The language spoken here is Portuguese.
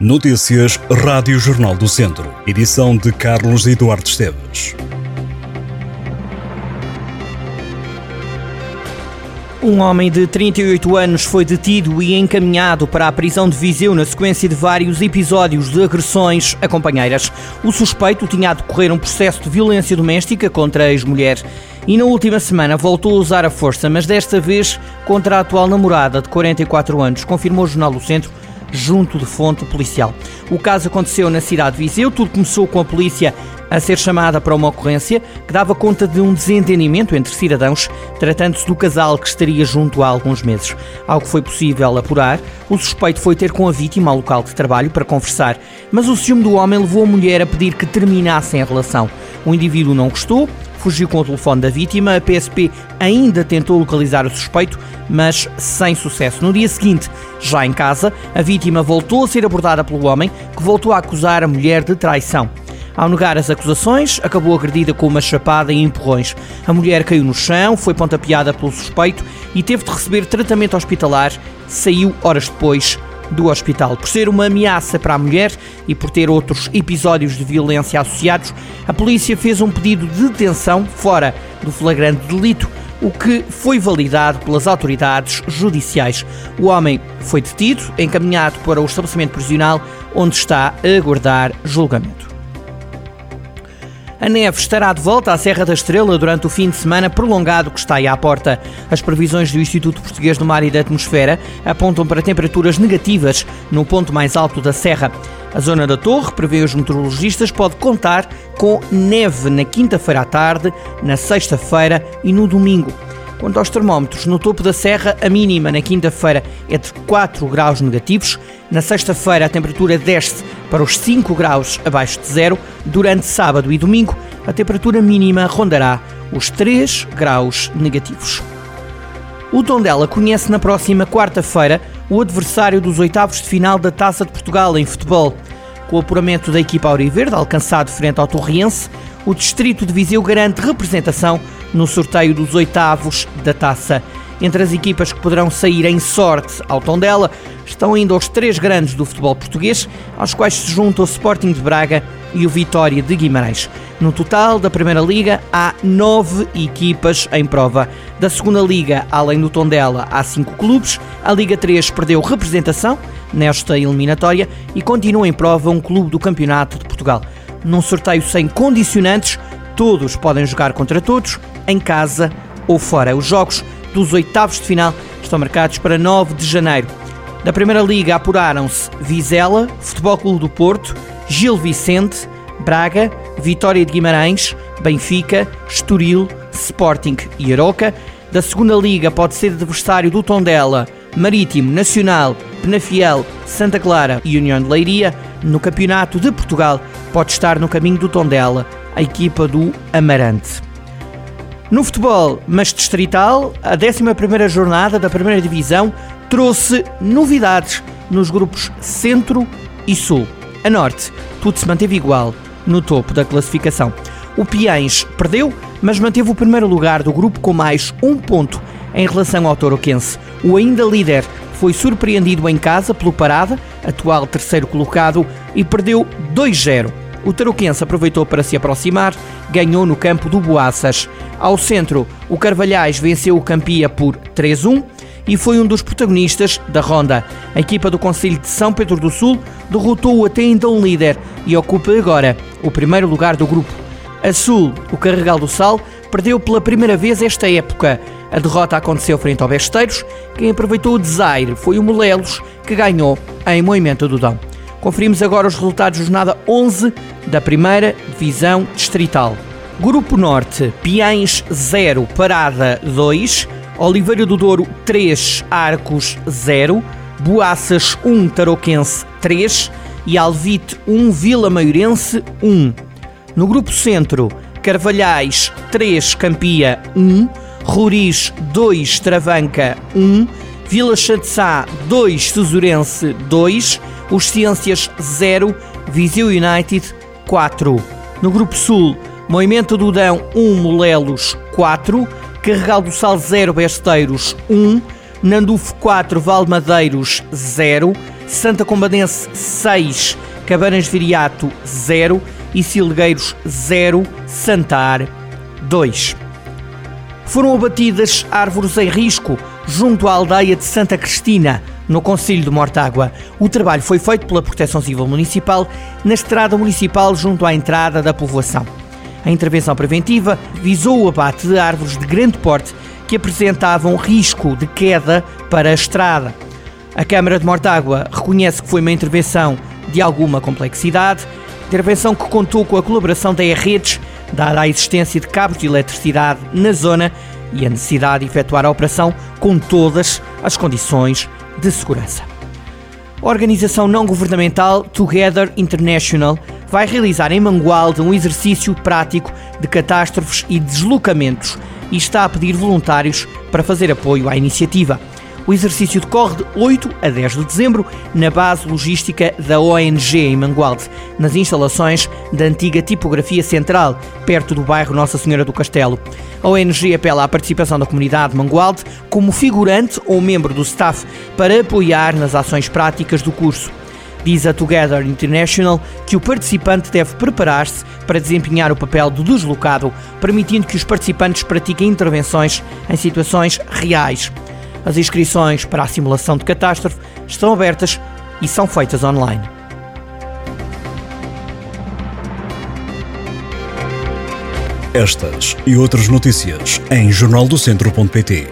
Notícias Rádio Jornal do Centro. Edição de Carlos Eduardo Esteves. Um homem de 38 anos foi detido e encaminhado para a prisão de Viseu na sequência de vários episódios de agressões a companheiras. O suspeito tinha a decorrer um processo de violência doméstica contra a ex-mulher e na última semana voltou a usar a força, mas desta vez contra a atual namorada de 44 anos, confirmou o Jornal do Centro junto de fonte policial. O caso aconteceu na cidade de Viseu, tudo começou com a polícia a ser chamada para uma ocorrência que dava conta de um desentendimento entre cidadãos, tratando-se do casal que estaria junto há alguns meses. Ao que foi possível apurar, o suspeito foi ter com a vítima ao local de trabalho para conversar, mas o ciúme do homem levou a mulher a pedir que terminassem a relação. O indivíduo não gostou, fugiu com o telefone da vítima. A PSP ainda tentou localizar o suspeito, mas sem sucesso. No dia seguinte, já em casa, a vítima voltou a ser abordada pelo homem, que voltou a acusar a mulher de traição. Ao negar as acusações, acabou agredida com uma chapada e empurrões. A mulher caiu no chão, foi pontapeada pelo suspeito e teve de receber tratamento hospitalar. Saiu horas depois do hospital. Por ser uma ameaça para a mulher e por ter outros episódios de violência associados, a polícia fez um pedido de detenção fora do flagrante delito, o que foi validado pelas autoridades judiciais. O homem foi detido, encaminhado para o estabelecimento prisional, onde está a aguardar julgamento. A neve estará de volta à Serra da Estrela durante o fim de semana prolongado que está aí à porta. As previsões do Instituto Português do Mar e da Atmosfera apontam para temperaturas negativas no ponto mais alto da serra. A zona da Torre, prevê os meteorologistas, pode contar com neve na quinta-feira à tarde, na sexta-feira e no domingo. Quanto aos termómetros, no topo da serra, a mínima na quinta-feira é de 4 graus negativos. Na sexta-feira, a temperatura desce para os 5 graus abaixo de zero. Durante sábado e domingo, a temperatura mínima rondará os 3 graus negativos. O Tondela conhece na próxima quarta-feira o adversário dos oitavos de final da Taça de Portugal em futebol. Com o apuramento da equipa Auriverde alcançado frente ao Torriense, o Distrito de Viseu garante representação no sorteio dos oitavos da taça. Entre as equipas que poderão sair em sorte ao Tondela estão ainda os três grandes do futebol português, aos quais se juntam o Sporting de Braga e o Vitória de Guimarães. No total da Primeira Liga há nove equipas em prova. Da Segunda Liga, além do Tondela, há cinco clubes. A Liga 3 perdeu representação nesta eliminatória e continua em prova um clube do Campeonato de Portugal. Num sorteio sem condicionantes, todos podem jogar contra todos, em casa ou fora. Os jogos dos oitavos de final estão marcados para 9 de janeiro. Da Primeira Liga apuraram-se Vizela, Futebol Clube do Porto, Gil Vicente, Braga, Vitória de Guimarães, Benfica, Estoril, Sporting e Aroca. Da Segunda Liga pode ser adversário do Tondela, Marítimo, Nacional, Penafiel, Santa Clara e União de Leiria. No Campeonato de Portugal pode estar no caminho do Tondela, a equipa do Amarante. No futebol, mas distrital, a 11ª jornada da primeira divisão trouxe novidades nos grupos Centro e Sul. A Norte, tudo se manteve igual no topo da classificação. O Piães perdeu, mas manteve o primeiro lugar do grupo com mais um ponto em relação ao Toroquense. O ainda líder foi surpreendido em casa pelo Parada, atual terceiro colocado, e perdeu 2-0 o Tarouquense aproveitou para se aproximar, ganhou no campo do Boaças. Ao centro, o Carvalhais venceu o Campia por 3-1 e foi um dos protagonistas da ronda. A equipa do Conselho de São Pedro do Sul derrotou o até então líder e ocupa agora o primeiro lugar do grupo. A Sul, o Carregal do Sal, perdeu pela primeira vez esta época. A derrota aconteceu frente ao Besteiros. Quem aproveitou o desaire foi o Molelos, que ganhou em Moimenta do Dão. Conferimos agora os resultados da jornada 11 da primeira divisão distrital. Grupo Norte, Piães 0, Parada 2, Oliveira do Douro 3, Arcos 0, Boaças 1, Tarouquense 3 e Alvite 1, Vila Maiorense 1. No Grupo Centro, Carvalhais 3, Campia 1, Roriz 2, Travanca 1, Vila Chatzá 2, Tesorense 2, os Ciências 0, Viseu United 4. No Grupo Sul, Moimento do Dão 1, Molelos 4, Carregal do Sal 0, Besteiros 1, Nandufo 4, Valmadeiros 0, Santa Combadense 6, Cabanas Viriato 0 e Silgueiros 0, Santar 2. Foram abatidas árvores em risco junto à aldeia de Santa Cristina, no Conselho de Mortágua. O trabalho foi feito pela Proteção Civil Municipal na estrada municipal junto à entrada da povoação. A intervenção preventiva visou o abate de árvores de grande porte que apresentavam risco de queda para a estrada. A Câmara de Mortágua reconhece que foi uma intervenção de alguma complexidade, intervenção que contou com a colaboração da E-Redes, dada a existência de cabos de eletricidade na zona e a necessidade de efetuar a operação com todas as condições de segurança. A organização não governamental Together International vai realizar em Mangualde um exercício prático de catástrofes e deslocamentos e está a pedir voluntários para fazer apoio à iniciativa. O exercício decorre de 8 a 10 de dezembro na base logística da ONG em Mangualde, nas instalações da antiga tipografia central, perto do bairro Nossa Senhora do Castelo. A ONG apela à participação da comunidade de Mangualde como figurante ou membro do staff para apoiar nas ações práticas do curso. Diz a Together International que o participante deve preparar-se para desempenhar o papel do deslocado, permitindo que os participantes pratiquem intervenções em situações reais. As inscrições para a simulação de catástrofe estão abertas e são feitas online. Estas e outras notícias em jornaldocentro.pt.